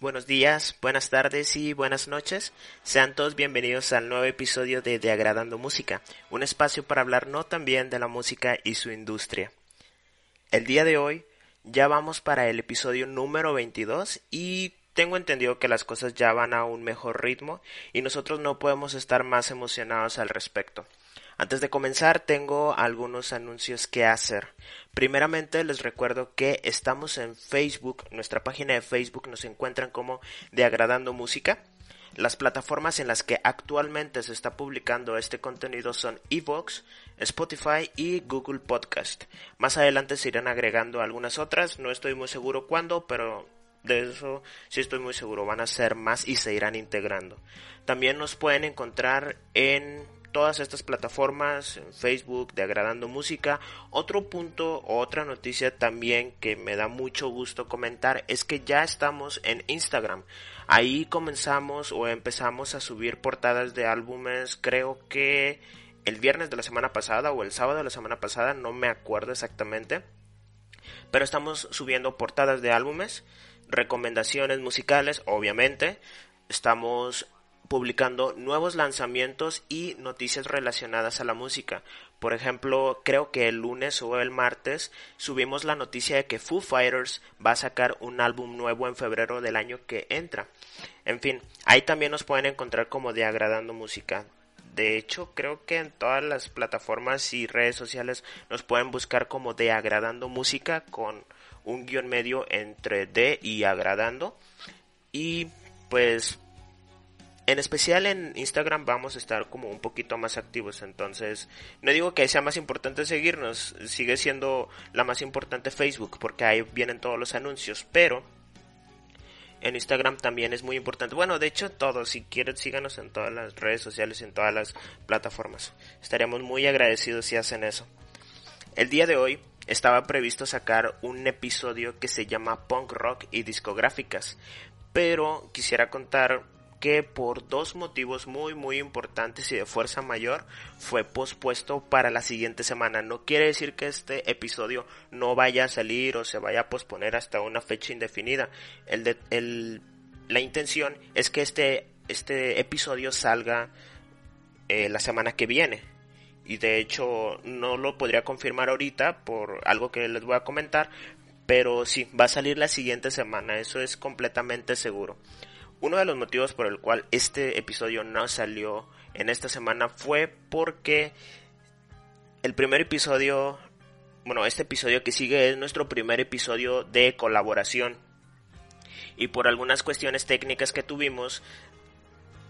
Buenos días, buenas tardes y buenas noches. Sean todos bienvenidos al nuevo episodio de De Agradando Música, un espacio para hablar no también de la música y su industria. El día de hoy ya vamos para el episodio número 22 y tengo entendido que las cosas ya van a un mejor ritmo y nosotros no podemos estar más emocionados al respecto. Antes de comenzar tengo algunos anuncios que hacer. Primeramente les recuerdo que estamos en Facebook, nuestra página de Facebook nos encuentran como de Agradando Música. Las plataformas en las que actualmente se está publicando este contenido son Evox, Spotify y Google Podcast. Más adelante se irán agregando algunas otras, no estoy muy seguro cuándo, pero de eso sí estoy muy seguro, van a ser más y se irán integrando. También nos pueden encontrar en todas estas plataformas, en Facebook, de Agradando Música. Otro punto otra noticia también que me da mucho gusto comentar es que ya estamos en Instagram. Ahí comenzamos o empezamos a subir portadas de álbumes, creo que el viernes de la semana pasada o el sábado de la semana pasada, no me acuerdo exactamente. Pero estamos subiendo portadas de álbumes, recomendaciones musicales, obviamente. Estamos publicando nuevos lanzamientos y noticias relacionadas a la música. Por ejemplo, creo que el lunes o el martes subimos la noticia de que Foo Fighters va a sacar un álbum nuevo en febrero del año que entra. En fin, ahí también nos pueden encontrar como de agradando música. De hecho, creo que en todas las plataformas y redes sociales nos pueden buscar como de agradando música con un guion medio entre de y agradando. Y pues en especial en Instagram vamos a estar como un poquito más activos, entonces no digo que sea más importante seguirnos, sigue siendo la más importante Facebook porque ahí vienen todos los anuncios, pero en Instagram también es muy importante. Bueno, de hecho todos, si quieren síganos en todas las redes sociales, en todas las plataformas. Estaríamos muy agradecidos si hacen eso. El día de hoy estaba previsto sacar un episodio que se llama Punk Rock y discográficas, pero quisiera contar que por dos motivos muy muy importantes y de fuerza mayor fue pospuesto para la siguiente semana. No quiere decir que este episodio no vaya a salir o se vaya a posponer hasta una fecha indefinida. El de, el, la intención es que este, este episodio salga eh, la semana que viene. Y de hecho no lo podría confirmar ahorita por algo que les voy a comentar. Pero sí, va a salir la siguiente semana, eso es completamente seguro. Uno de los motivos por el cual este episodio no salió en esta semana fue porque el primer episodio, bueno, este episodio que sigue es nuestro primer episodio de colaboración. Y por algunas cuestiones técnicas que tuvimos,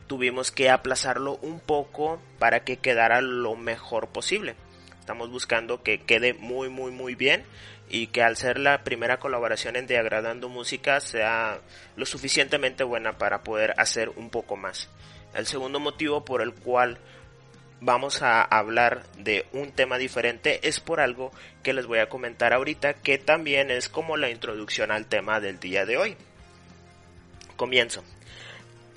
tuvimos que aplazarlo un poco para que quedara lo mejor posible. Estamos buscando que quede muy muy muy bien y que al ser la primera colaboración en De Agradando Música sea lo suficientemente buena para poder hacer un poco más. El segundo motivo por el cual vamos a hablar de un tema diferente es por algo que les voy a comentar ahorita que también es como la introducción al tema del día de hoy. Comienzo.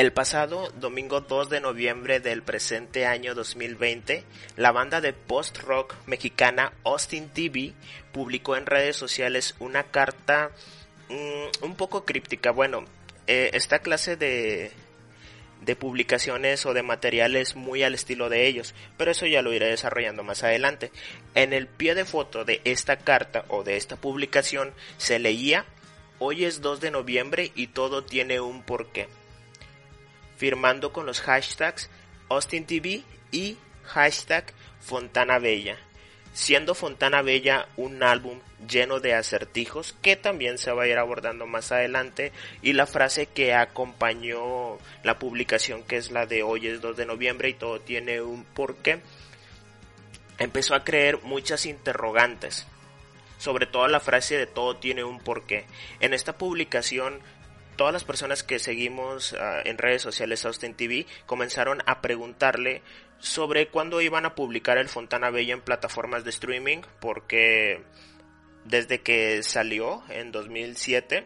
El pasado domingo 2 de noviembre del presente año 2020, la banda de post-rock mexicana Austin TV publicó en redes sociales una carta mm, un poco críptica. Bueno, eh, esta clase de, de publicaciones o de materiales muy al estilo de ellos, pero eso ya lo iré desarrollando más adelante. En el pie de foto de esta carta o de esta publicación se leía Hoy es 2 de noviembre y todo tiene un porqué firmando con los hashtags AustinTV y hashtag Fontana Bella, siendo Fontana Bella un álbum lleno de acertijos que también se va a ir abordando más adelante. Y la frase que acompañó la publicación que es la de hoy es 2 de noviembre y todo tiene un porqué empezó a creer muchas interrogantes sobre todo la frase de todo tiene un porqué. En esta publicación todas las personas que seguimos ah, en redes sociales Austin TV comenzaron a preguntarle sobre cuándo iban a publicar el Fontana Bella en plataformas de streaming, porque desde que salió en 2007,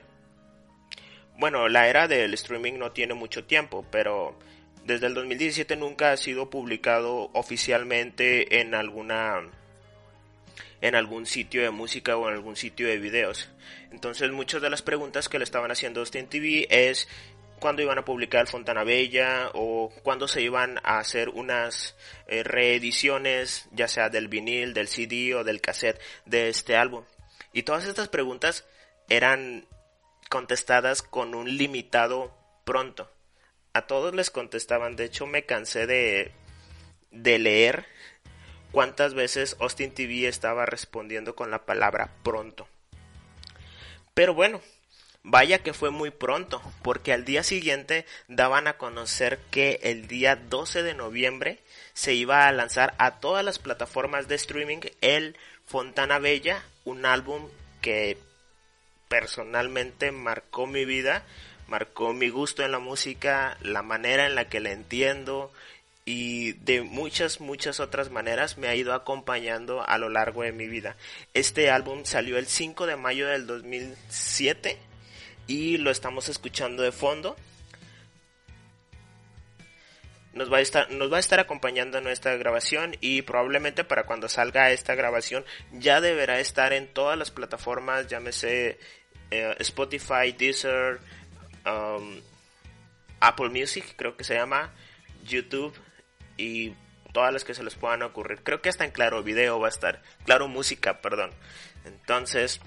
bueno, la era del streaming no tiene mucho tiempo, pero desde el 2017 nunca ha sido publicado oficialmente en alguna en algún sitio de música o en algún sitio de videos. Entonces muchas de las preguntas que le estaban haciendo a Austin TV es cuándo iban a publicar Fontana Bella o cuándo se iban a hacer unas eh, reediciones, ya sea del vinil, del CD o del cassette de este álbum. Y todas estas preguntas eran contestadas con un limitado pronto. A todos les contestaban, de hecho me cansé de, de leer cuántas veces Austin TV estaba respondiendo con la palabra pronto. Pero bueno, Vaya que fue muy pronto, porque al día siguiente daban a conocer que el día 12 de noviembre se iba a lanzar a todas las plataformas de streaming el Fontana Bella, un álbum que personalmente marcó mi vida, marcó mi gusto en la música, la manera en la que la entiendo y de muchas, muchas otras maneras me ha ido acompañando a lo largo de mi vida. Este álbum salió el 5 de mayo del 2007 y lo estamos escuchando de fondo. Nos va, a estar, nos va a estar acompañando en nuestra grabación y probablemente para cuando salga esta grabación ya deberá estar en todas las plataformas, llámese eh, Spotify, Deezer, um, Apple Music, creo que se llama, YouTube y todas las que se les puedan ocurrir. Creo que hasta en Claro Video va a estar, Claro Música, perdón. Entonces,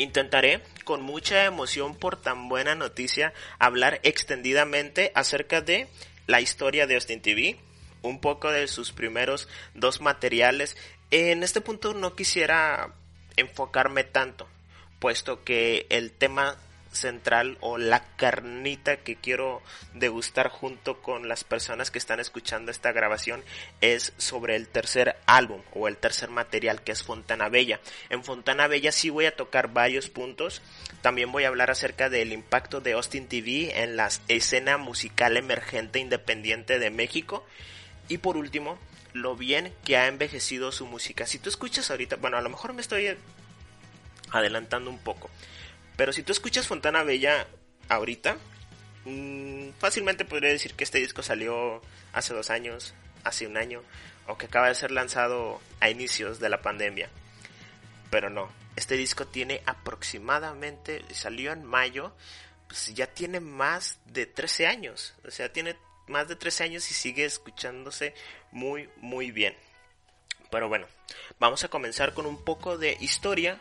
Intentaré, con mucha emoción por tan buena noticia, hablar extendidamente acerca de la historia de Austin TV, un poco de sus primeros dos materiales. En este punto no quisiera enfocarme tanto, puesto que el tema central o la carnita que quiero degustar junto con las personas que están escuchando esta grabación es sobre el tercer álbum o el tercer material que es Fontana Bella. En Fontana Bella sí voy a tocar varios puntos. También voy a hablar acerca del impacto de Austin TV en la escena musical emergente independiente de México. Y por último, lo bien que ha envejecido su música. Si tú escuchas ahorita, bueno, a lo mejor me estoy adelantando un poco. Pero si tú escuchas Fontana Bella ahorita, mm, fácilmente podría decir que este disco salió hace dos años, hace un año, o que acaba de ser lanzado a inicios de la pandemia. Pero no, este disco tiene aproximadamente, salió en mayo, pues ya tiene más de 13 años. O sea, tiene más de 13 años y sigue escuchándose muy, muy bien. Pero bueno, vamos a comenzar con un poco de historia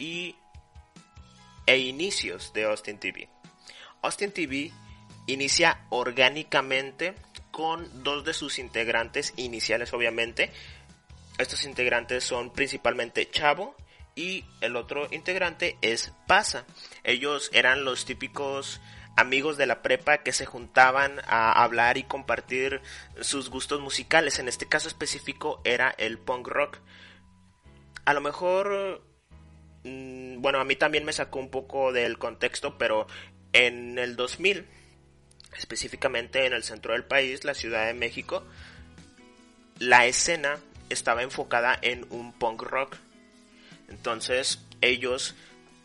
y e inicios de Austin TV. Austin TV inicia orgánicamente con dos de sus integrantes iniciales obviamente. Estos integrantes son principalmente Chavo y el otro integrante es Pasa. Ellos eran los típicos amigos de la prepa que se juntaban a hablar y compartir sus gustos musicales. En este caso específico era el punk rock. A lo mejor Mm, bueno, a mí también me sacó un poco del contexto, pero en el 2000, específicamente en el centro del país, la Ciudad de México, la escena estaba enfocada en un punk rock. Entonces ellos,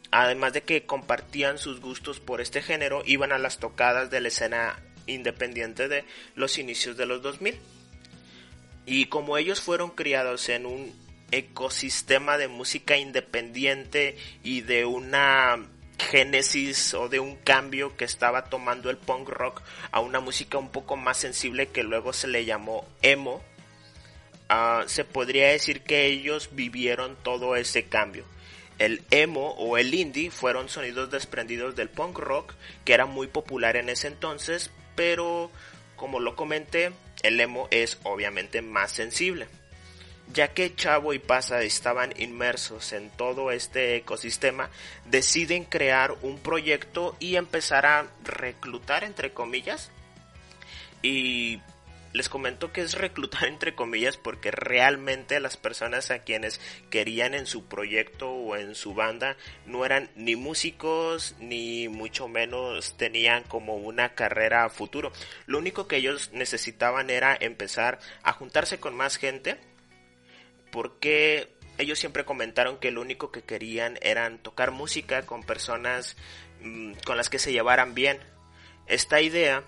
además de que compartían sus gustos por este género, iban a las tocadas de la escena independiente de los inicios de los 2000. Y como ellos fueron criados en un ecosistema de música independiente y de una génesis o de un cambio que estaba tomando el punk rock a una música un poco más sensible que luego se le llamó emo, ah, se podría decir que ellos vivieron todo ese cambio. El emo o el indie fueron sonidos desprendidos del punk rock que era muy popular en ese entonces, pero como lo comenté, el emo es obviamente más sensible ya que Chavo y Pasa estaban inmersos en todo este ecosistema, deciden crear un proyecto y empezar a reclutar, entre comillas. Y les comento que es reclutar entre comillas porque realmente las personas a quienes querían en su proyecto o en su banda no eran ni músicos ni mucho menos tenían como una carrera a futuro. Lo único que ellos necesitaban era empezar a juntarse con más gente porque ellos siempre comentaron que lo único que querían eran tocar música con personas mm, con las que se llevaran bien. Esta idea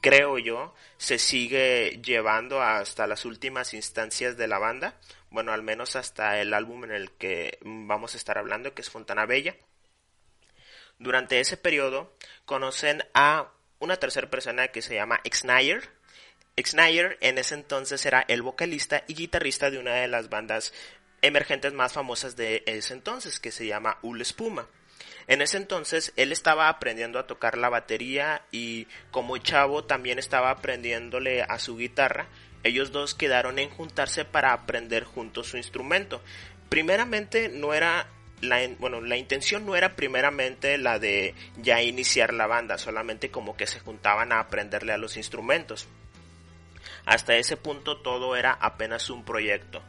creo yo, se sigue llevando hasta las últimas instancias de la banda, bueno, al menos hasta el álbum en el que vamos a estar hablando, que es Fontana Bella. Durante ese periodo conocen a una tercera persona que se llama Xnayer. Xnayer en ese entonces era el vocalista y guitarrista de una de las bandas emergentes más famosas de ese entonces, que se llama Ul Espuma. En ese entonces él estaba aprendiendo a tocar la batería y como chavo también estaba aprendiéndole a su guitarra. Ellos dos quedaron en juntarse para aprender juntos su instrumento. Primeramente no era bueno, la intención no era primeramente la de ya iniciar la banda, solamente como que se juntaban a aprenderle a los instrumentos. Hasta ese punto todo era apenas un proyecto.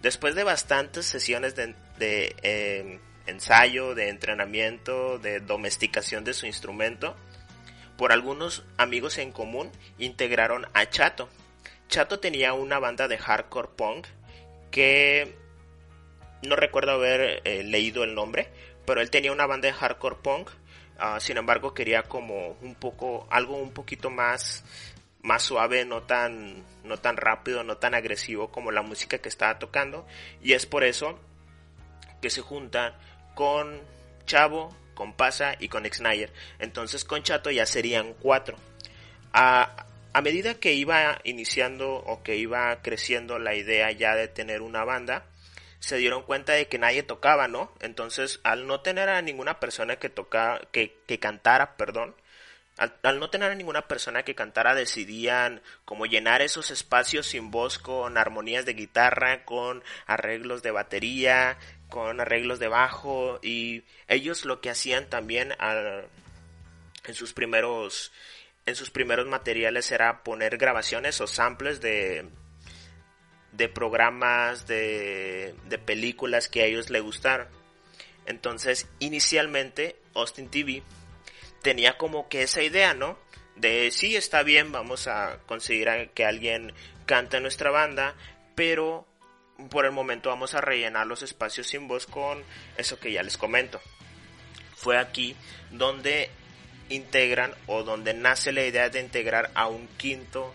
Después de bastantes sesiones de, eh, ensayo, de entrenamiento, de domesticación de su instrumento, por algunos amigos en común integraron a Chato. Chato tenía una banda de hardcore punk que no recuerdo haber eh, leído el nombre, pero él tenía una banda de hardcore punk. Ah, sin embargo, quería como un poco algo un poquito más más suave, no tan no tan rápido, no tan agresivo como la música que estaba tocando y es por eso que se juntan con Chavo, con Pasa y con Exnayer. Entonces con Chato ya serían cuatro. A, a medida que iba iniciando o que iba creciendo la idea ya de tener una banda, se dieron cuenta de que nadie tocaba, ¿no? Entonces, al no tener a ninguna persona que toca, que, que cantara, perdón, al, no tener a ninguna persona que cantara, decidían como llenar esos espacios sin voz con armonías de guitarra, con arreglos de batería, con arreglos de bajo y ellos lo que hacían también en sus primeros en sus primeros materiales era poner grabaciones o samples de de programas de, de películas que a ellos les gustaron. Entonces inicialmente Austin TV tenía como que esa idea no de sí está bien vamos a conseguir que alguien cante nuestra banda pero por el momento vamos a rellenar los espacios sin voz con eso que ya les comento. Fue aquí donde integran o donde nace la idea de integrar a un quinto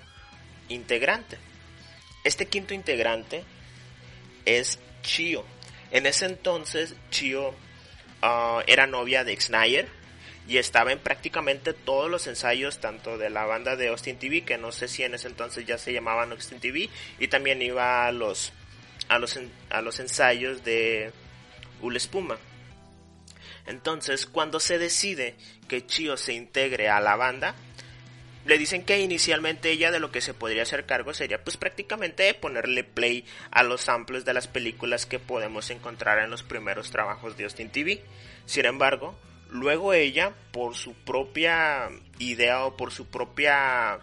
integrante. Este quinto integrante es Chio. En ese entonces Chio uh, era novia de Xnayer y estaba en prácticamente todos los ensayos tanto de la banda de Austin TV que no sé si en ese entonces ya se llamaban Austin TV y también iba a los a los, a los ensayos de Ulespuma. Entonces, cuando se decide que Chio se integre a la banda, le dicen que inicialmente ella de lo que se podría hacer cargo sería pues prácticamente ponerle play a los samples de las películas que podemos encontrar en los primeros trabajos de Austin TV. Sin embargo, luego ella, por su propia idea o por su propia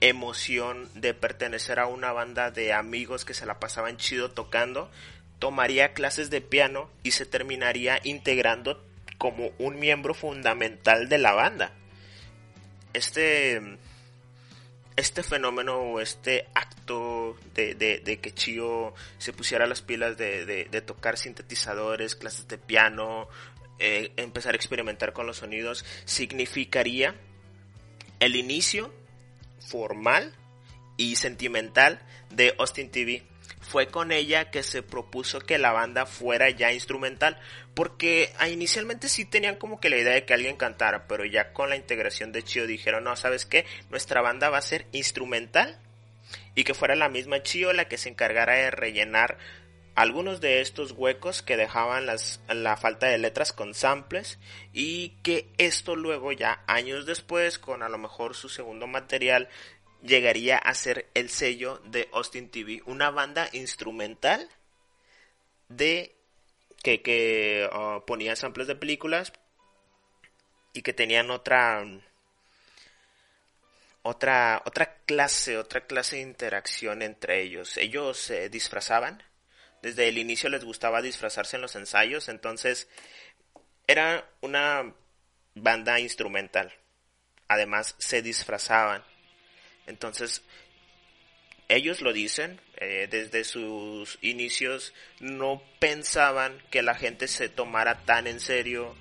emoción de pertenecer a una banda de amigos que se la pasaban chido tocando, tomaría clases de piano y se terminaría integrando como un miembro fundamental de la banda. Este, este fenómeno o este acto de, de, que Chio se pusiera las pilas de, de tocar sintetizadores, clases de piano, eh, empezar a experimentar con los sonidos, significaría el inicio formal y sentimental de Austin TV. Fue con ella que se propuso que la banda fuera ya instrumental, porque ah, inicialmente sí tenían como que la idea de que alguien cantara, pero ya con la integración de Chio dijeron, no, ¿sabes qué? Nuestra banda va a ser instrumental y que fuera la misma Chio la que se encargara de rellenar algunos de estos huecos que dejaban las, la falta de letras con samples y que esto luego ya años después con a lo mejor su segundo material llegaría a ser el sello de Austin TV, una banda instrumental de que, que uh, samples de películas y que tenían otra otra otra clase, otra clase de interacción entre ellos. Ellos se disfrazaban desde el inicio les gustaba disfrazarse en los ensayos, entonces era una banda instrumental. Además se disfrazaban. Entonces ellos lo dicen, eh, desde sus inicios no pensaban que la gente se tomara tan en serio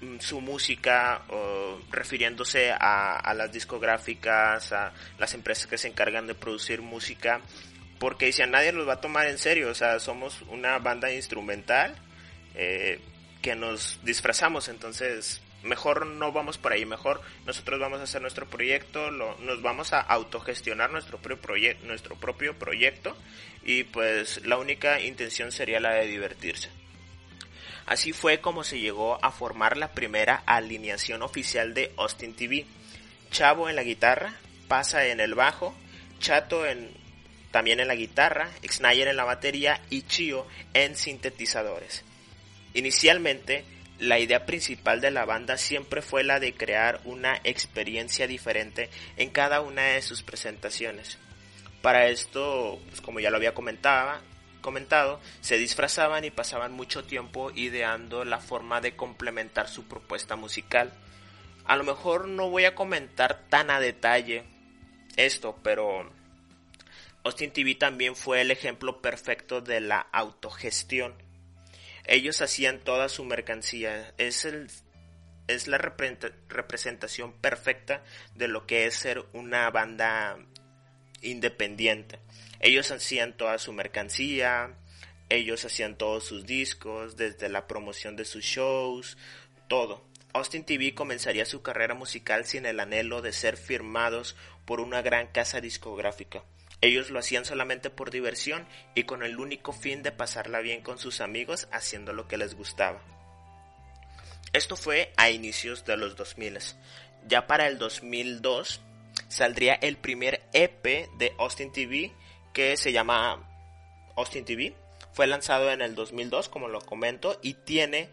mm, su música refiriéndose a, a, las discográficas, a las empresas que se encargan de producir música, porque decían nadie nos va a tomar en serio, o sea, somos una banda instrumental eh, que nos disfrazamos, entonces mejor no vamos por ahí, mejor nosotros vamos a hacer nuestro proyecto, lo, nos vamos a autogestionar nuestro propio, nuestro propio proyecto y pues la única intención sería la de divertirse. Así fue como se llegó a formar la primera alineación oficial de Austin TV. Chavo en la guitarra, Pasa en el bajo, Chato en, también en la guitarra, Xnayer en la batería y Chio en sintetizadores. Inicialmente, la idea principal de la banda siempre fue la de crear una experiencia diferente en cada una de sus presentaciones. Para esto, pues como ya lo había comentado, comentado, se disfrazaban y pasaban mucho tiempo ideando la forma de complementar su propuesta musical. A lo mejor no voy a comentar tan a detalle esto, pero Austin TV también fue el ejemplo perfecto de la autogestión ellos hacían toda su mercancía. Es el es la representación perfecta de lo que es ser una banda independiente. Ellos hacían toda su mercancía, ellos hacían todos sus discos, desde la promoción de sus shows, todo. Austin TV comenzaría su carrera musical sin el anhelo de ser firmados por una gran casa discográfica. Ellos lo hacían solamente por diversión y con el único fin de pasarla bien con sus amigos haciendo lo que les gustaba. Esto fue a inicios de los 2000. Ya para el 2002 saldría el primer EP de Austin TV que se llama Austin TV. Fue lanzado en el 2002 como lo comento y tiene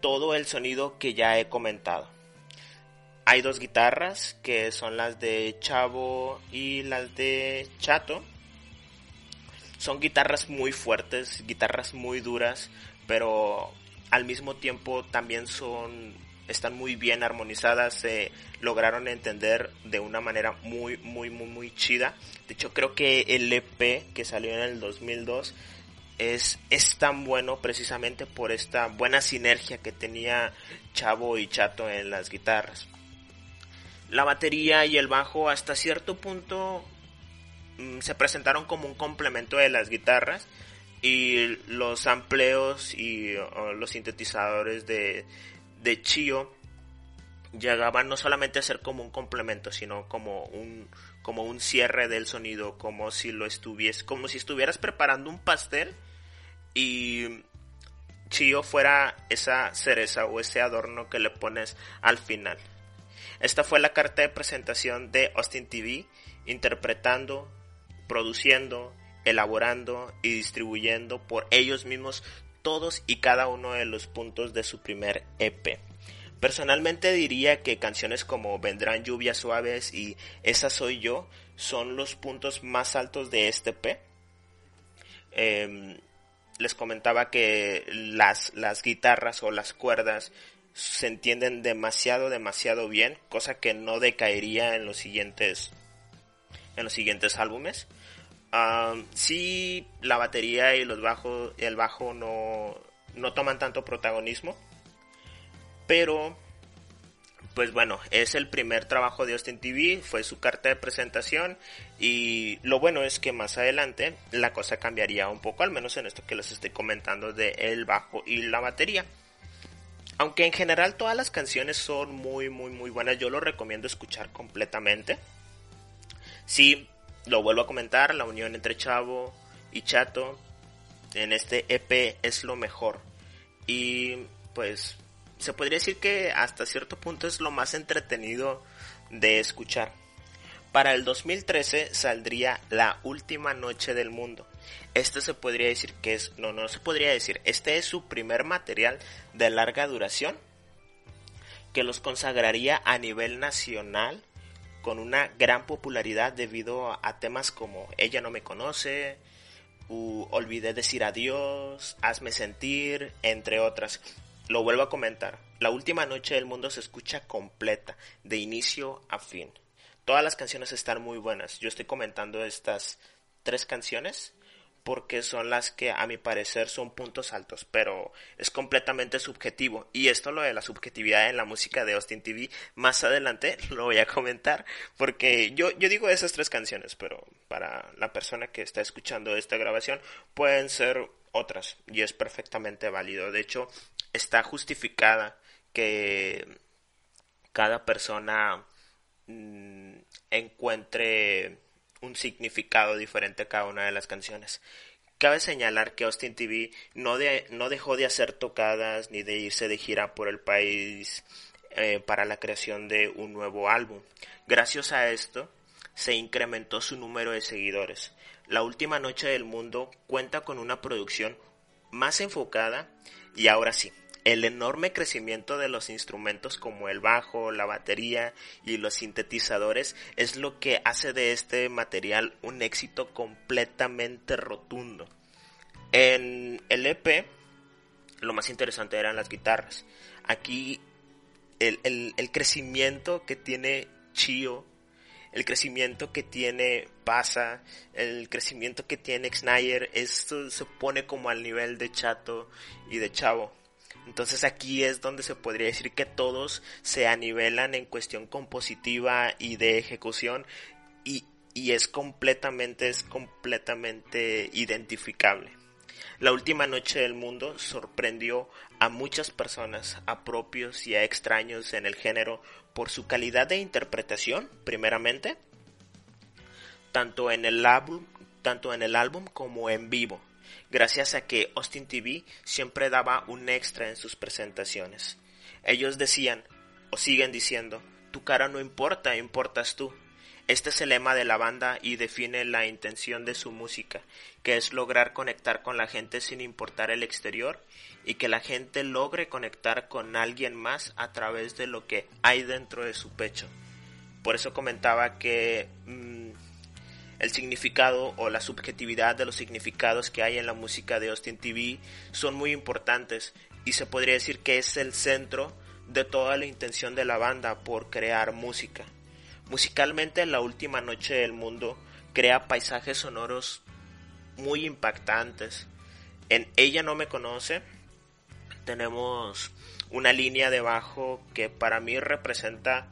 todo el sonido que ya he comentado. Hay dos guitarras que son las de Chavo y las de Chato. Son guitarras muy fuertes, guitarras muy duras, pero al mismo tiempo también son están muy bien armonizadas, se lograron entender de una manera muy muy muy muy chida. De hecho, creo que el EP que salió en el 2002 es, es tan bueno precisamente por esta buena sinergia que tenía Chavo y Chato en las guitarras la batería y el bajo hasta cierto punto mm, se presentaron como un complemento de las guitarras y los amplios y los sintetizadores de, de Chio llegaban no solamente a ser como un complemento, sino como un, como un cierre del sonido, como si lo estuvies, como si estuvieras preparando un pastel y Chio fuera esa cereza o ese adorno que le pones al final. Esta fue la carta de presentación de Austin TV, interpretando, produciendo, elaborando y distribuyendo por ellos mismos todos y cada uno de los puntos de su primer EP. Personalmente diría que canciones como Vendrán lluvias suaves y Esa soy yo son los puntos más altos de este EP. Em, les comentaba que las, las guitarras o las cuerdas se entienden demasiado, demasiado bien, cosa que no decaería en los siguientes, en los siguientes álbumes. Si sí, la batería y los bajos, el bajo no, no toman tanto protagonismo, pero pues bueno, es el primer trabajo de Austin TV, fue su carta de presentación y lo bueno es que más adelante la cosa cambiaría un poco, al menos en esto que les estoy comentando de el bajo y la batería. Aunque en general todas las canciones son muy, muy, muy buenas, yo lo recomiendo escuchar completamente. Sí, lo vuelvo a comentar, la unión entre Chavo y Chato en este EP es lo mejor. Y pues se podría decir que hasta cierto punto es lo más entretenido de escuchar. Para el 2013 saldría La Última Noche del Mundo. Este se podría decir que es, no, no se podría decir, este es su primer material de larga duración que los consagraría a nivel nacional con una gran popularidad debido a temas como Ella no me conoce, u Olvidé decir adiós, Hazme sentir, entre otras. Lo vuelvo a comentar, la última noche del mundo se escucha completa, de inicio a fin. Todas las canciones están muy buenas. Yo estoy comentando estas tres canciones porque son las que a mi parecer son puntos altos, pero es completamente subjetivo. Y esto lo de la subjetividad en la música de Austin TV, más adelante lo voy a comentar, porque yo, yo digo esas tres canciones, pero para la persona que está escuchando esta grabación pueden ser otras y es perfectamente válido. De hecho, está justificada que cada persona mm, encuentre un significado diferente a cada una de las canciones. Cabe señalar que Austin TV no, no dejó de hacer tocadas ni de irse de gira por el país eh, para la creación de un nuevo álbum. Gracias a esto, se incrementó su número de seguidores. La última noche del mundo cuenta con una producción más enfocada y ahora sí, el enorme crecimiento de los instrumentos como el bajo, la batería y los sintetizadores es lo que hace de este material un éxito completamente rotundo. En el EP lo más interesante eran las guitarras. Aquí el, crecimiento que tiene Chio, el crecimiento que tiene Pasa, el crecimiento que tiene Snyder, esto se pone como al nivel de Chato y de Chavo. Entonces aquí es donde se podría decir que todos se anivelan en cuestión compositiva y de ejecución y, y es completamente, es completamente identificable. La última noche del mundo sorprendió a muchas personas, a propios y a extraños en el género, por su calidad de interpretación, primeramente, tanto en el álbum, tanto en el álbum como en vivo gracias a que Austin TV siempre daba un extra en sus presentaciones. Ellos decían, o siguen diciendo, tu cara no importa, importas tú. Este es el lema de la banda y define la intención de su música, que es lograr conectar con la gente sin importar el exterior y que la gente logre conectar con alguien más a través de lo que hay dentro de su pecho. Por eso comentaba que mm, el significado o la subjetividad de los significados que hay en la música de Austin TV son muy importantes y se podría decir que es el centro de toda la intención de la banda por crear música. Musicalmente La Última Noche del Mundo crea paisajes sonoros muy impactantes. En Ella no me conoce tenemos una línea de bajo que para mí representa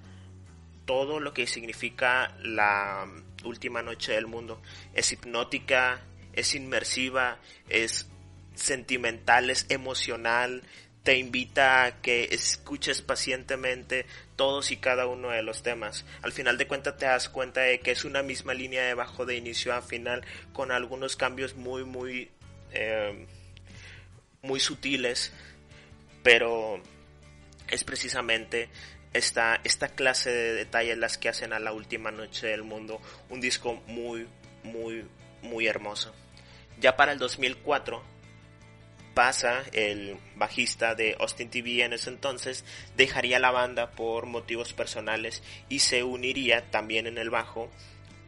todo lo que significa la última noche del mundo. Es hipnótica, es inmersiva, es sentimental, es emocional, te invita a que escuches pacientemente todos y cada uno de los temas. Al final de cuentas te das cuenta de que es una misma línea de bajo de inicio a final con algunos cambios muy muy eh, muy sutiles, pero es precisamente esta, esta clase de detalles las que hacen a la última noche del mundo un disco muy, muy, muy hermoso. Ya para el 2004 pasa el bajista de Austin TV en ese entonces, dejaría la banda por motivos personales y se uniría también en el bajo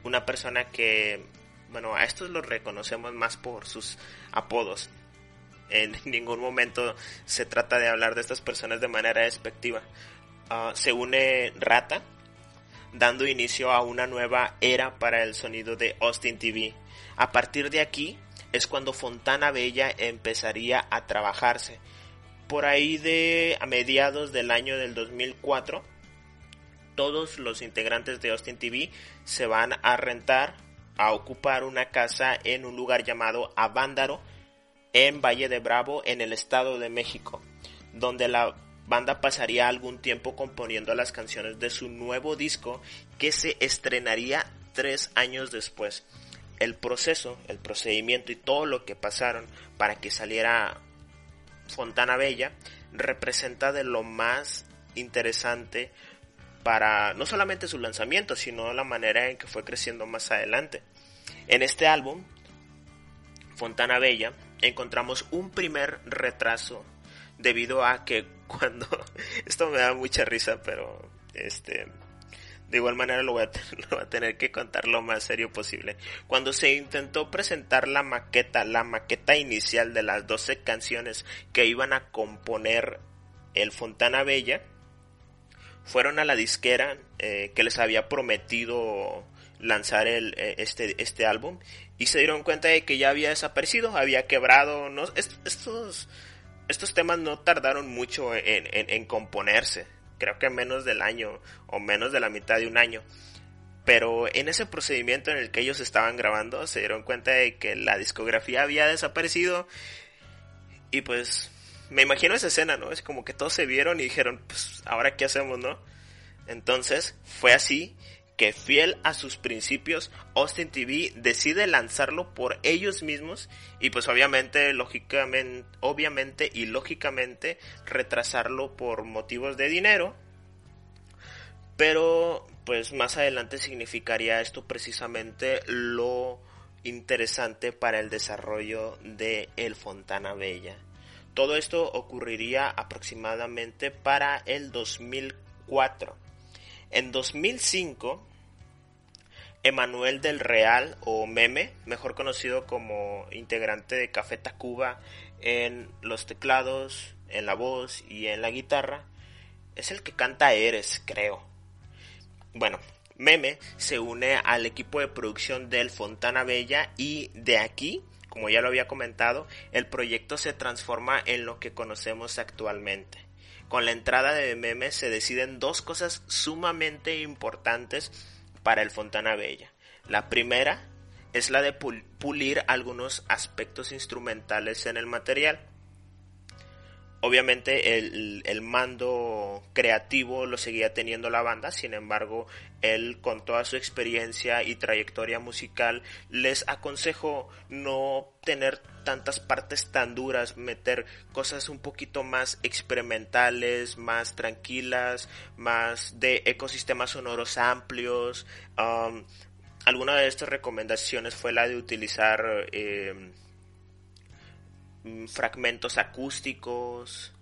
una persona que, bueno, a estos los reconocemos más por sus apodos. En ningún momento se trata de hablar de estas personas de manera despectiva. Ah, se une Rata, dando inicio a una nueva era para el sonido de Austin TV. A partir de aquí es cuando Fontana Bella empezaría a trabajarse. Por ahí de a mediados del año del 2004, todos los integrantes de Austin TV se van a rentar a ocupar una casa en un lugar llamado Avándaro en Valle de Bravo en el Estado de México, donde la banda pasaría algún tiempo componiendo las canciones de su nuevo disco que se estrenaría tres años después. El proceso, el procedimiento y todo lo que pasaron para que saliera Fontana Bella representa de lo más interesante para no solamente su lanzamiento, sino la manera en que fue creciendo más adelante. En este álbum, Fontana Bella, encontramos un primer retraso debido a que cuando esto me da mucha risa, pero este de igual manera lo voy, a, tener que contar lo más serio posible. Cuando se intentó presentar la maqueta, la maqueta inicial de las 12 canciones que iban a componer el Fontana Bella, fueron a la disquera eh, que les había prometido lanzar eh, este, este álbum y se dieron cuenta de que ya había desaparecido, había quebrado, no, estos, estos temas no tardaron mucho en, componerse, creo que menos del año o menos de la mitad de un año. Pero en ese procedimiento en el que ellos estaban grabando se dieron cuenta de que la discografía había desaparecido y pues me imagino esa escena, ¿no? Es como que todos se vieron y dijeron, pues ahora qué hacemos, ¿no? Entonces fue así que fiel a sus principios, Austin TV decide lanzarlo por ellos mismos y pues obviamente, lógicamente, obviamente y lógicamente retrasarlo por motivos de dinero. Pero pues más adelante significaría esto precisamente lo interesante para el desarrollo de El Fontana Bella. Todo esto ocurriría aproximadamente para el 2004. En 2005 Emanuel del Real o Meme, mejor conocido como integrante de Café Tacuba en los teclados, en la voz y en la guitarra, es el que canta Eres, creo. Bueno, Meme se une al equipo de producción del Fontana Bella y de aquí, como ya lo había comentado, el proyecto se transforma en lo que conocemos actualmente. Con la entrada de Meme se deciden dos cosas sumamente importantes para el Fontana Bella. La primera es la de pulir algunos aspectos instrumentales en el material. Obviamente el, mando creativo lo seguía teniendo la banda, sin embargo, él con toda su experiencia y trayectoria musical les aconsejo no tener tantas partes tan duras, meter cosas un poquito más experimentales, más tranquilas, más de ecosistemas sonoros amplios. Um, alguna de estas recomendaciones fue la de utilizar eh, fragmentos acústicos,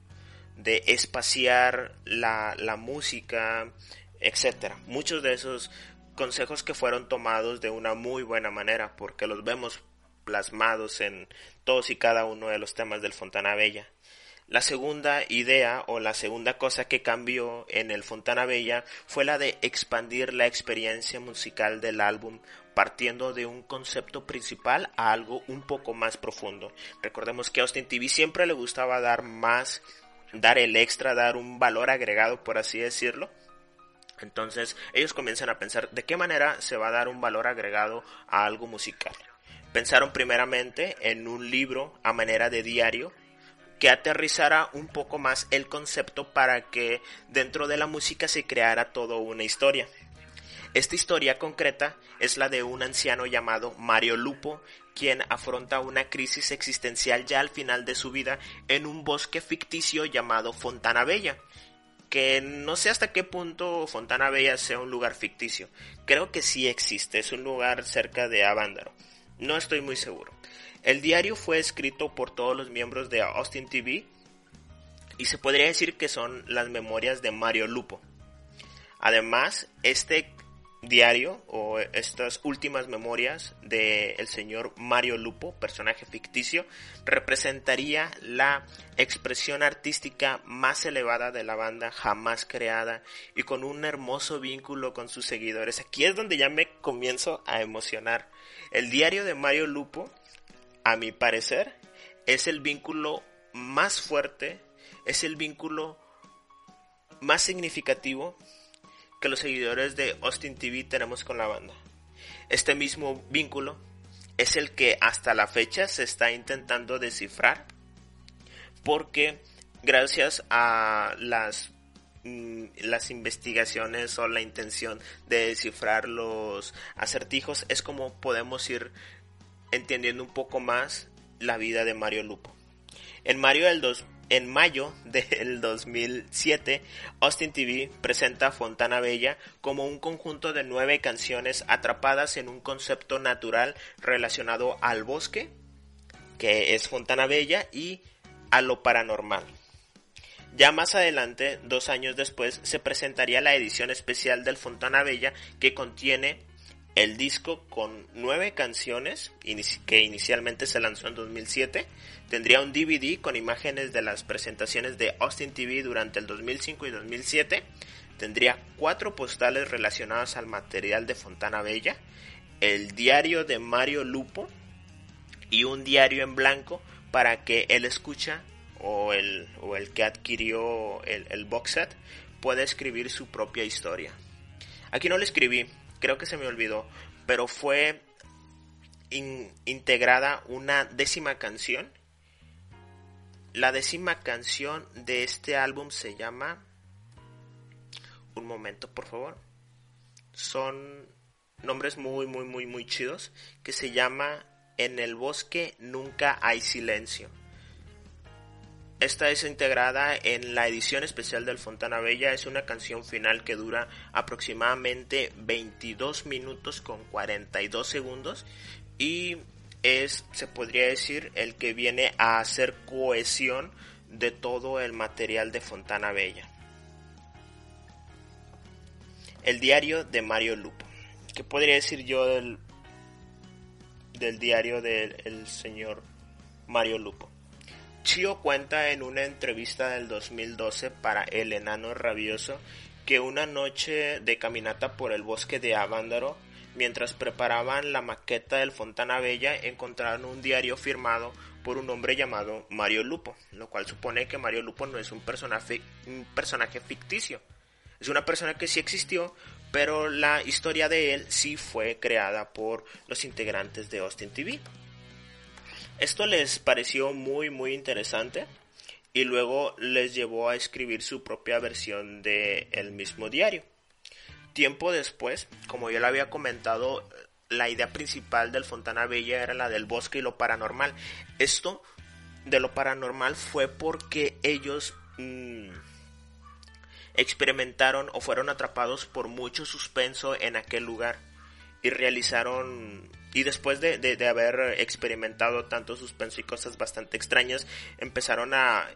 de espaciar la, la música, etc. Muchos de esos consejos que fueron tomados de una muy buena manera, porque los vemos plasmados en todos y cada uno de los temas del Fontana Bella. La segunda idea o la segunda cosa que cambió en el Fontana Bella fue la de expandir la experiencia musical del álbum partiendo de un concepto principal a algo un poco más profundo. Recordemos que a Austin TV siempre le gustaba dar más, dar el extra, dar un valor agregado, por así decirlo. Entonces ellos comienzan a pensar de qué manera se va a dar un valor agregado a algo musical. Pensaron primeramente en un libro a manera de diario que aterrizara un poco más el concepto para que dentro de la música se creara toda una historia. Esta historia concreta es la de un anciano llamado Mario Lupo, quien afronta una crisis existencial ya al final de su vida en un bosque ficticio llamado Fontana Bella, que no sé hasta qué punto Fontana Bella sea un lugar ficticio. Creo que sí existe, es un lugar cerca de Avándaro. No estoy muy seguro. El diario fue escrito por todos los miembros de Austin TV y se podría decir que son las memorias de Mario Lupo. Además, este diario o estas últimas memorias del señor Mario Lupo, personaje ficticio, representaría la expresión artística más elevada de la banda jamás creada y con un hermoso vínculo con sus seguidores. Aquí es donde ya me comienzo a emocionar. El diario de Mario Lupo a mi parecer, es el vínculo más fuerte, es el vínculo más significativo que los seguidores de Austin TV tenemos con la banda. Este mismo vínculo es el que hasta la fecha se está intentando descifrar porque gracias a las mm, las investigaciones o la intención de descifrar los acertijos es como podemos ir entendiendo un poco más la vida de Mario Lupo. En, Mario del en mayo del 2007, Austin TV presenta Fontana Bella como un conjunto de nueve canciones atrapadas en un concepto natural relacionado al bosque, que es Fontana Bella, y a lo paranormal. Ya más adelante, dos años después, se presentaría la edición especial del Fontana Bella que contiene el disco con nueve canciones que inicialmente se lanzó en 2007 tendría un DVD con imágenes de las presentaciones de Austin TV durante el 2005 y 2007 tendría cuatro postales relacionadas al material de Fontana Bella, el diario de Mario Lupo y un diario en blanco para que él escucha o el, o el que adquirió el, el box set pueda escribir su propia historia. Aquí no le escribí, creo que se me olvidó, pero fue integrada una décima canción. La décima canción de este álbum se llama... Un momento, por favor. Son nombres muy, muy, muy, muy chidos. Que se llama En el bosque nunca hay silencio. Esta es integrada en la edición especial del Fontana Bella. Es una canción final que dura aproximadamente 22 minutos con 42 segundos y es, se podría decir, el que viene a hacer cohesión de todo el material de Fontana Bella. El diario de Mario Lupo. ¿Qué podría decir yo del, del diario del señor Mario Lupo? Chio cuenta en una entrevista del 2012 para El Enano Rabioso que una noche de caminata por el bosque de Avándaro, mientras preparaban la maqueta del Fontana Bella, encontraron un diario firmado por un hombre llamado Mario Lupo, lo cual supone que Mario Lupo no es un personaje, un personaje ficticio. Es una persona que sí existió, pero la historia de él sí fue creada por los integrantes de Austin TV. Esto les pareció muy muy interesante y luego les llevó a escribir su propia versión de el mismo diario. Tiempo después, como ya lo había comentado, la idea principal del Fontana Bella era la del bosque y lo paranormal. Esto de lo paranormal fue porque ellos mm, experimentaron o fueron atrapados por mucho suspenso en aquel lugar y realizaron y después de, de, haber experimentado tanto suspenso y cosas bastante extrañas, empezaron a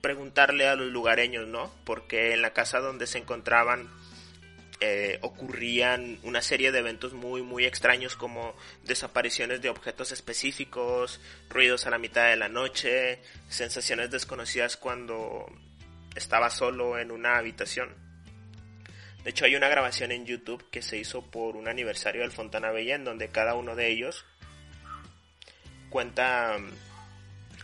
preguntarle a los lugareños, ¿no? Porque en la casa donde se encontraban eh, ocurrían una serie de eventos muy muy extraños como desapariciones de objetos específicos, ruidos a la mitad de la noche, sensaciones desconocidas cuando estaba solo en una habitación. De hecho, hay una grabación en YouTube que se hizo por un aniversario del Fontana Bella en donde cada uno de ellos cuenta mm,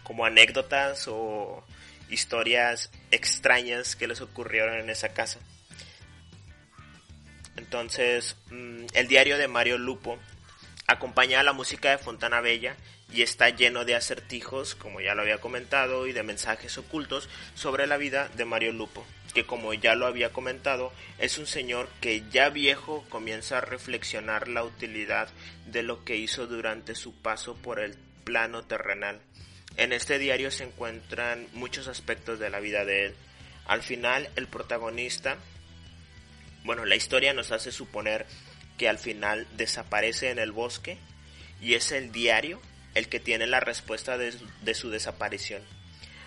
como anécdotas o historias extrañas que les ocurrieron en esa casa. Entonces, mm, el diario de Mario Lupo acompaña a la música de Fontana Bella y está lleno de acertijos, como ya lo había comentado, y de mensajes ocultos sobre la vida de Mario Lupo que como ya lo había comentado, es un señor que ya viejo comienza a reflexionar la utilidad de lo que hizo durante su paso por el plano terrenal. En este diario se encuentran muchos aspectos de la vida de él. Al final, el protagonista, bueno, la historia nos hace suponer que al final desaparece en el bosque y es el diario el que tiene la respuesta de, su desaparición.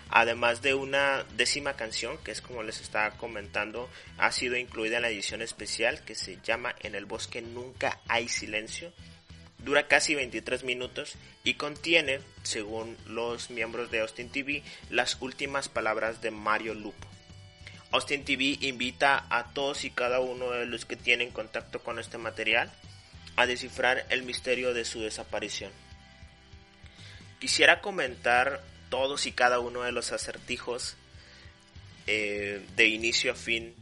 Además de una décima canción que es como les estaba comentando ha sido incluida en la edición especial que se llama En el bosque nunca hay silencio. Dura casi 23 minutos y contiene según los miembros de Austin TV las últimas palabras de Mario Lupo Austin TV invita a todos y cada uno de los que tienen contacto con este material a descifrar el misterio de su desaparición. Quisiera comentar todos y cada uno de los acertijos eh, de inicio a fin,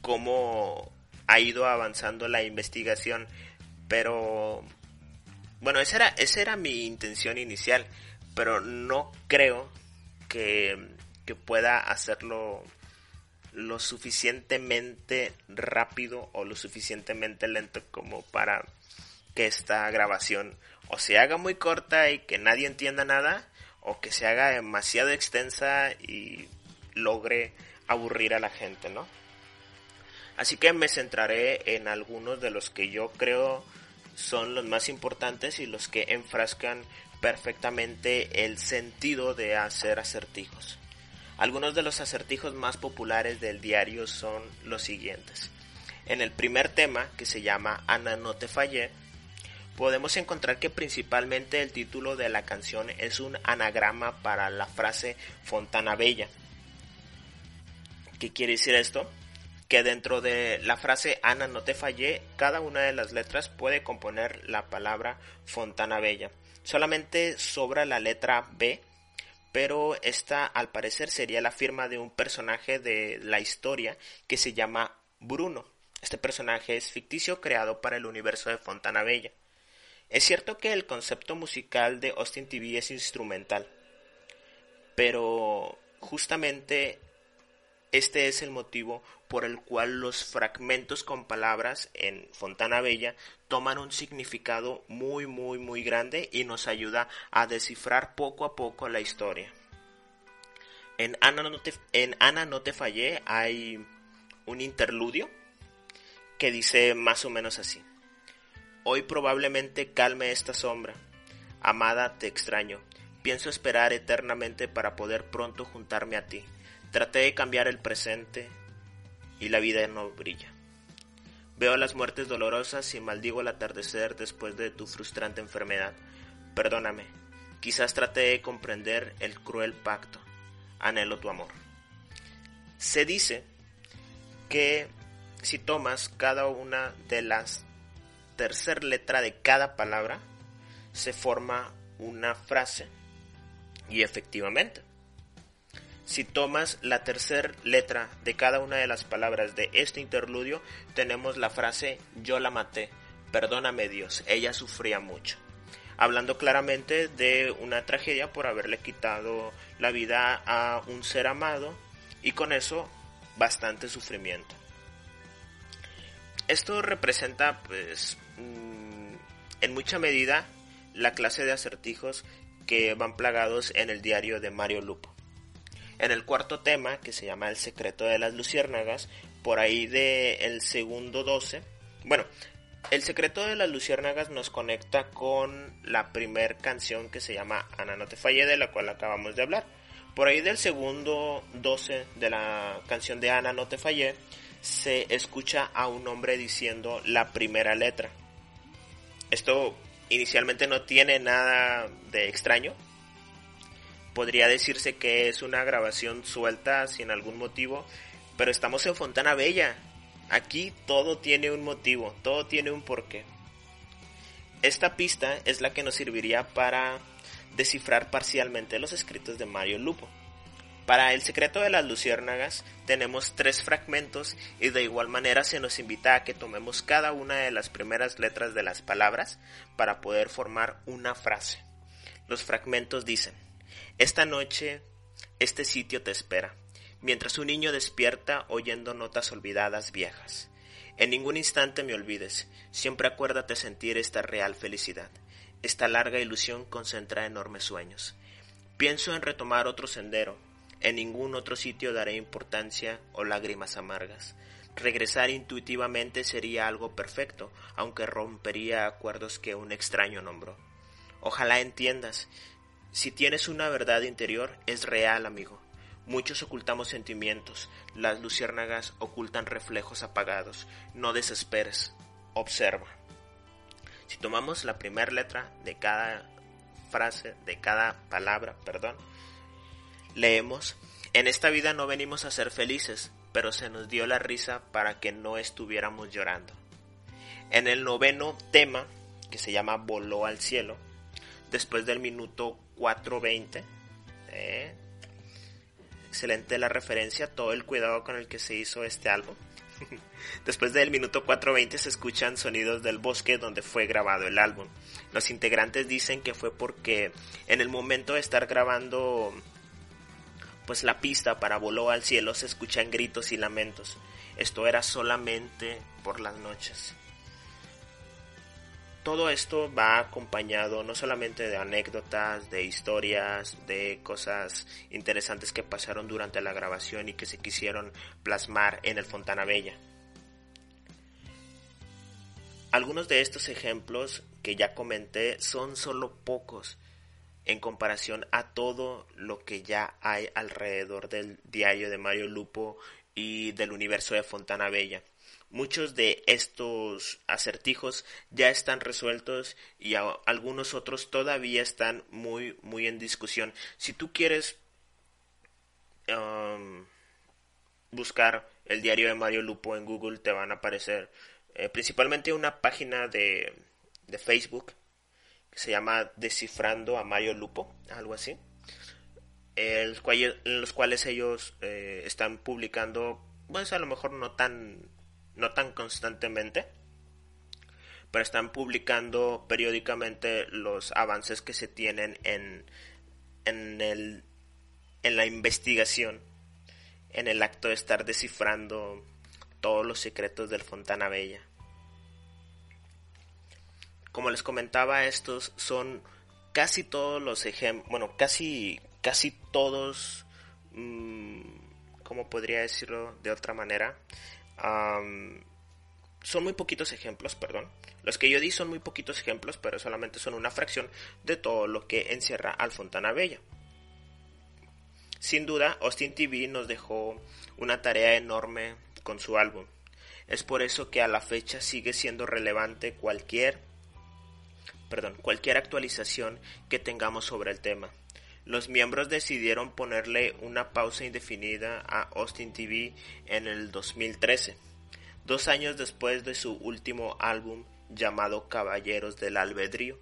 cómo ha ido avanzando la investigación, pero bueno, esa era, esa era mi intención inicial, pero no creo que, que pueda hacerlo lo suficientemente rápido o lo suficientemente lento como para que esta grabación o se haga muy corta y que nadie entienda nada o que se haga demasiado extensa y logre aburrir a la gente, ¿no? Así que me centraré en algunos de los que yo creo son los más importantes y los que enfrascan perfectamente el sentido de hacer acertijos. Algunos de los acertijos más populares del diario son los siguientes. En el primer tema, que se llama Ana no te fallé, podemos encontrar que principalmente el título de la canción es un anagrama para la frase Fontana Bella. ¿Qué quiere decir esto? que dentro de la frase Ana no te fallé, cada una de las letras puede componer la palabra Fontana Bella. Solamente sobra la letra B, pero esta al parecer sería la firma de un personaje de la historia que se llama Bruno. Este personaje es ficticio creado para el universo de Fontana Bella. Es cierto que el concepto musical de Austin TV es instrumental, pero justamente este es el motivo por el cual los fragmentos con palabras en Fontana Bella toman un significado muy muy muy grande y nos ayuda a descifrar poco a poco la historia. En Ana no te, en Ana no te fallé hay un interludio que dice más o menos así. Hoy probablemente calme esta sombra. Amada, te extraño. Pienso esperar eternamente para poder pronto juntarme a ti. Traté de cambiar el presente y la vida no brilla. Veo las muertes dolorosas y maldigo el atardecer después de tu frustrante enfermedad. Perdóname, quizás traté de comprender el cruel pacto. Anhelo tu amor. Se dice que si tomas cada una de las tercer letra de cada palabra, se forma una frase. Y efectivamente, si tomas la tercera letra de cada una de las palabras de este interludio, tenemos la frase yo la maté, perdóname Dios, ella sufría mucho. Hablando claramente de una tragedia por haberle quitado la vida a un ser amado y con eso bastante sufrimiento. Esto representa pues mm, en mucha medida la clase de acertijos que van plagados en el diario de Mario Lupo. En el cuarto tema, que se llama El secreto de las luciérnagas, por ahí de el segundo 12, bueno, el secreto de las luciérnagas nos conecta con la primer canción que se llama Ana no te fallé, de la cual acabamos de hablar. Por ahí del segundo 12 de la canción de Ana no te fallé, se escucha a un hombre diciendo la primera letra. Esto inicialmente no tiene nada de extraño, podría decirse que es una grabación suelta sin algún motivo, pero estamos en Fontana Bella. Aquí todo tiene un motivo, todo tiene un porqué. Esta pista es la que nos serviría para descifrar parcialmente los escritos de Mario Lupo. Para el secreto de las luciérnagas tenemos tres fragmentos y de igual manera se nos invita a que tomemos cada una de las primeras letras de las palabras para poder formar una frase. Los fragmentos dicen, esta noche este sitio te espera, mientras un niño despierta oyendo notas olvidadas viejas. En ningún instante me olvides, siempre acuérdate sentir esta real felicidad. Esta larga ilusión concentra enormes sueños. Pienso en retomar otro sendero, en ningún otro sitio daré importancia o lágrimas amargas. Regresar intuitivamente sería algo perfecto, aunque rompería acuerdos que un extraño nombró. Ojalá entiendas, si tienes una verdad interior, es real, amigo. Muchos ocultamos sentimientos, las luciérnagas ocultan reflejos apagados. No desesperes, observa. Si tomamos la primera letra de cada frase, de cada palabra, perdón, leemos, en esta vida no venimos a ser felices, pero se nos dio la risa para que no estuviéramos llorando. En el noveno tema, que se llama Voló al cielo, después del minuto 4.20. Eh, excelente la referencia, todo el cuidado con el que se hizo este álbum. Después del minuto 4.20 se escuchan sonidos del bosque donde fue grabado el álbum. Los integrantes dicen que fue porque en el momento de estar grabando pues la pista para Voló al cielo se escuchan gritos y lamentos. Esto era solamente por las noches todo esto va acompañado no solamente de anécdotas, de historias, de cosas interesantes que pasaron durante la grabación y que se quisieron plasmar en el Fontana Bella. Algunos de estos ejemplos que ya comenté son solo pocos en comparación a todo lo que ya hay alrededor del diario de Mario Lupo y del universo de Fontana Bella. Muchos de estos acertijos ya están resueltos y algunos otros todavía están muy muy en discusión. Si tú quieres um, buscar el diario de Mario Lupo en Google te van a aparecer eh, principalmente una página de, de Facebook que se llama Descifrando a Mario Lupo, algo así, en los cuales ellos eh, están publicando, pues a lo mejor no tan, no tan constantemente, pero están publicando periódicamente los avances que se tienen en, en, el, en la investigación, en el acto de estar descifrando todos los secretos del Fontana Bella. Como les comentaba, estos son casi todos los ejemplos, bueno, casi, casi todos, mmm, ¿cómo podría decirlo de otra manera? Son muy poquitos ejemplos, perdón. Los que yo di son muy poquitos ejemplos, pero solamente son una fracción de todo lo que encierra al Fontana Bella. Sin duda, Austin TV nos dejó una tarea enorme con su álbum. Es por eso que a la fecha sigue siendo relevante cualquier perdón, cualquier actualización que tengamos sobre el tema. Los miembros decidieron ponerle una pausa indefinida a Austin TV en el 2013, dos años después de su último álbum llamado Caballeros del Albedrío,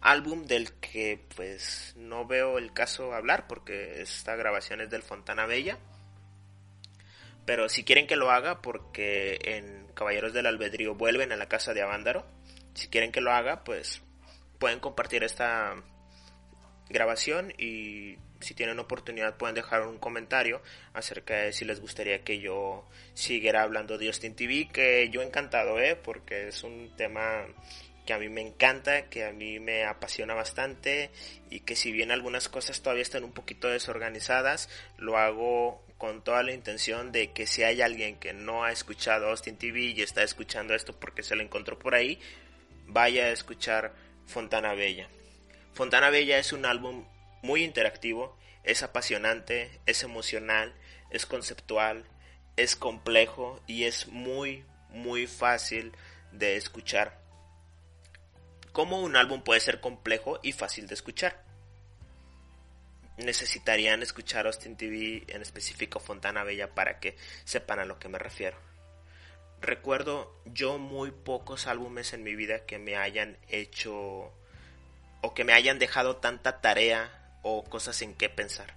álbum del que pues no veo el caso hablar porque esta grabación es del Fontana Bella, pero si quieren que lo haga porque en Caballeros del Albedrío vuelven a la casa de Avándaro, si quieren que lo haga pues pueden compartir esta grabación y si tienen oportunidad pueden dejar un comentario acerca de si les gustaría que yo siguiera hablando de Austin TV, que yo encantado, ¿eh? porque es un tema que a mí me encanta, que a mí me apasiona bastante y que si bien algunas cosas todavía están un poquito desorganizadas, lo hago con toda la intención de que si hay alguien que no ha escuchado Austin TV y está escuchando esto porque se lo encontró por ahí, vaya a escuchar Fontana Bella. Fontana Bella es un álbum muy interactivo, es apasionante, es emocional, es conceptual, es complejo y es muy, muy fácil de escuchar. ¿Cómo un álbum puede ser complejo y fácil de escuchar? Necesitarían escuchar Austin TV, en específico Fontana Bella, para que sepan a lo que me refiero. Recuerdo yo muy pocos álbumes en mi vida que me hayan hecho o que me hayan dejado tanta tarea o cosas en qué pensar.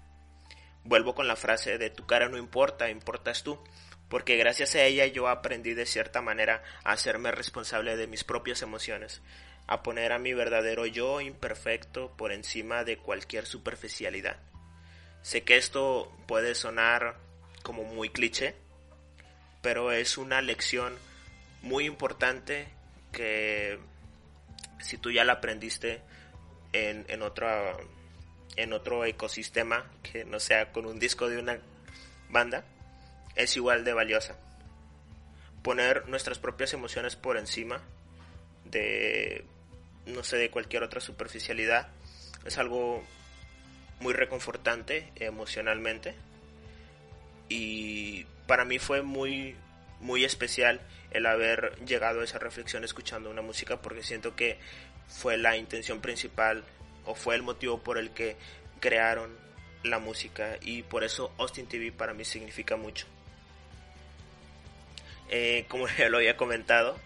Vuelvo con la frase de tu cara no importa, importas tú, porque gracias a ella yo aprendí de cierta manera a hacerme responsable de mis propias emociones, a poner a mi verdadero yo imperfecto por encima de cualquier superficialidad. Sé que esto puede sonar como muy cliché, pero es una lección muy importante que si tú ya la aprendiste en, en, en otro ecosistema que no sea con un disco de una banda, es igual de valiosa. Poner nuestras propias emociones por encima de, no sé, de cualquier otra superficialidad es algo muy reconfortante emocionalmente y para mí fue muy, muy especial el haber llegado a esa reflexión escuchando una música porque siento que fue la intención principal o fue el motivo por el que crearon la música y por eso Austin TV para mí significa mucho. Eh, como ya lo había comentado,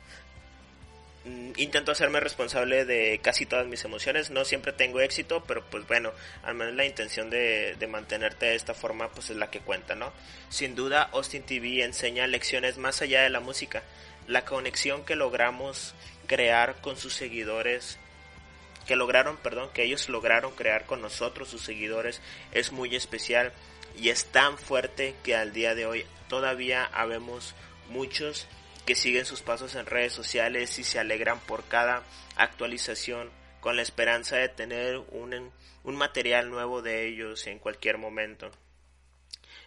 Mm, intento hacerme responsable de casi todas mis emociones. No siempre tengo éxito, pero pues bueno, al menos la intención de, mantenerte de esta forma pues es la que cuenta, ¿no? Sin duda, Austin TV enseña lecciones más allá de la música. La conexión que logramos crear con sus seguidores que lograron, perdón, que ellos lograron crear con nosotros, sus seguidores, es muy especial y es tan fuerte que al día de hoy todavía habemos muchos que siguen sus pasos en redes sociales y se alegran por cada actualización con la esperanza de tener un, un material nuevo de ellos en cualquier momento.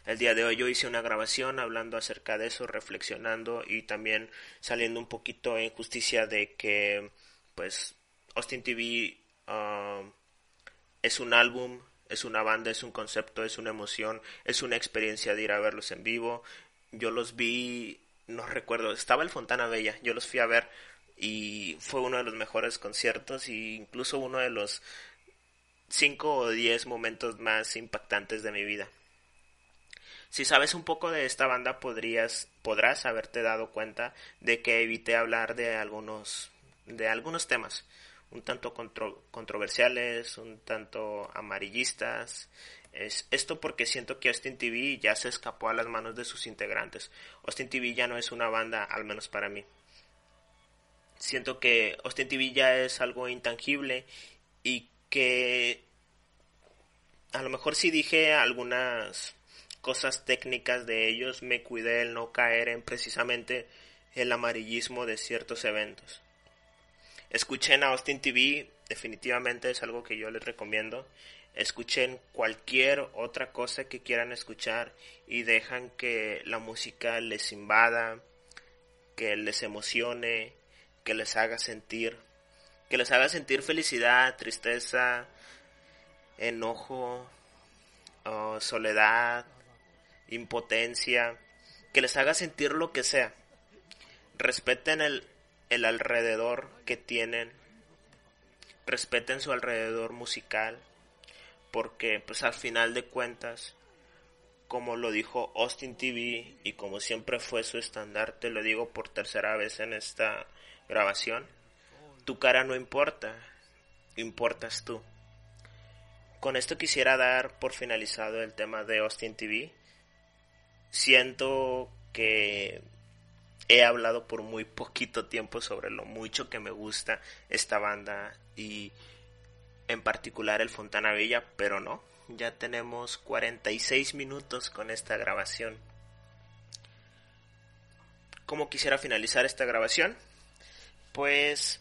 El día de hoy yo hice una grabación hablando acerca de eso, reflexionando y también saliendo un poquito en justicia de que pues Austin TV ah, es un álbum, es una banda, es un concepto, es una emoción, es una experiencia de ir a verlos en vivo. Yo los vi no recuerdo, estaba el Fontana Bella, yo los fui a ver y fue uno de los mejores conciertos e incluso uno de los cinco o diez momentos más impactantes de mi vida. Si sabes un poco de esta banda podrías podrás haberte dado cuenta de que evité hablar de algunos de algunos temas un tanto controversiales, un tanto amarillistas. Es, esto porque siento que Austin TV ya se escapó a las manos de sus integrantes. Austin TV ya no es una banda, al menos para mí. Siento que Austin TV ya es algo intangible y que a lo mejor si dije algunas cosas técnicas de ellos, me cuidé el no caer en precisamente el amarillismo de ciertos eventos. Escuchen a Austin TV, definitivamente es algo que yo les recomiendo. Escuchen cualquier otra cosa que quieran escuchar y dejan que la música les invada, que les emocione, que les haga sentir, que les haga sentir felicidad, tristeza, enojo, soledad, impotencia, que les haga sentir lo que sea. Respeten el, el alrededor que tienen, respeten su alrededor musical, porque pues al final de cuentas, como lo dijo Austin TV y como siempre fue su estandarte, lo digo por tercera vez en esta grabación, tu cara no importa, importas tú. Con esto quisiera dar por finalizado el tema de Austin TV. Siento que he hablado por muy poquito tiempo sobre lo mucho que me gusta esta banda y en particular el Fontana Villa, pero no, ya tenemos 46 minutos con esta grabación. ¿Cómo quisiera finalizar esta grabación? Pues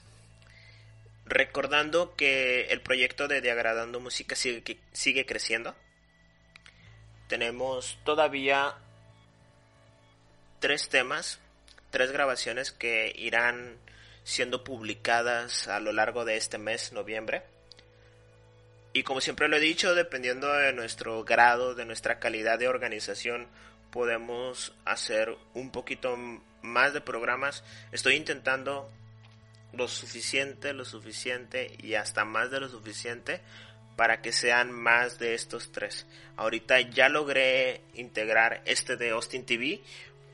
recordando que el proyecto de Diagradando Música sigue, sigue creciendo. Tenemos todavía tres temas tres grabaciones que irán siendo publicadas a lo largo de este mes, noviembre. Y como siempre lo he dicho, dependiendo de nuestro grado, de nuestra calidad de organización, podemos hacer un poquito más de programas. Estoy intentando lo suficiente, lo suficiente y hasta más de lo suficiente para que sean más de estos tres. Ahorita ya logré integrar este de Austin TV,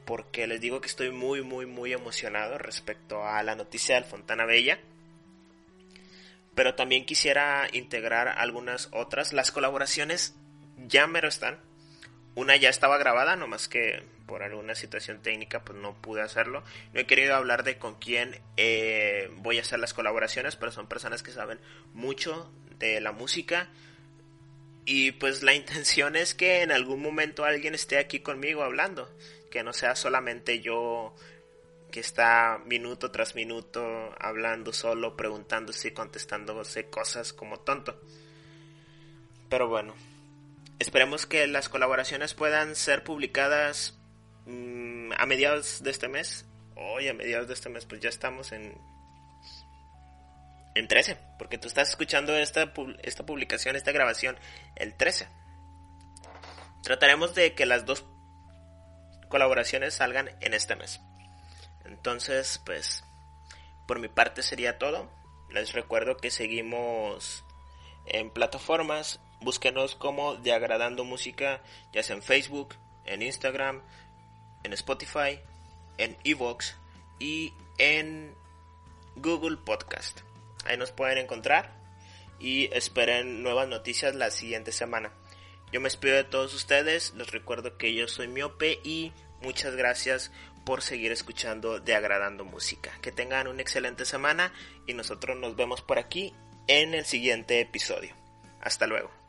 porque les digo que estoy muy, muy, muy emocionado respecto a la noticia del Fontana Bella. Pero también quisiera integrar algunas otras. Las colaboraciones ya mero están. Una ya estaba grabada, nomás que por alguna situación técnica pues no pude hacerlo. No he querido hablar de con quién eh, voy a hacer las colaboraciones, pero son personas que saben mucho de la música. Y pues la intención es que en algún momento alguien esté aquí conmigo hablando que no sea solamente yo que está minuto tras minuto hablando solo, preguntándose y contestándose cosas como tonto. Pero bueno, esperemos que las colaboraciones puedan ser publicadas mm, a mediados de este mes. Hoy a mediados de este mes pues ya estamos en en 13, porque tú estás escuchando esta, esta publicación, esta grabación el 13. Trataremos de que las dos colaboraciones salgan en este mes. Entonces, pues, por mi parte sería todo. Les recuerdo que seguimos en plataformas. Búsquenos como De Agradando Música, ya sea en Facebook, en Instagram, en Spotify, en Evox y en Google Podcast. Ahí nos pueden encontrar y esperen nuevas noticias la siguiente semana. Yo me despido de todos ustedes, les recuerdo que yo soy miope y muchas gracias por seguir escuchando de agradando música. Que tengan una excelente semana y nosotros nos vemos por aquí en el siguiente episodio. Hasta luego.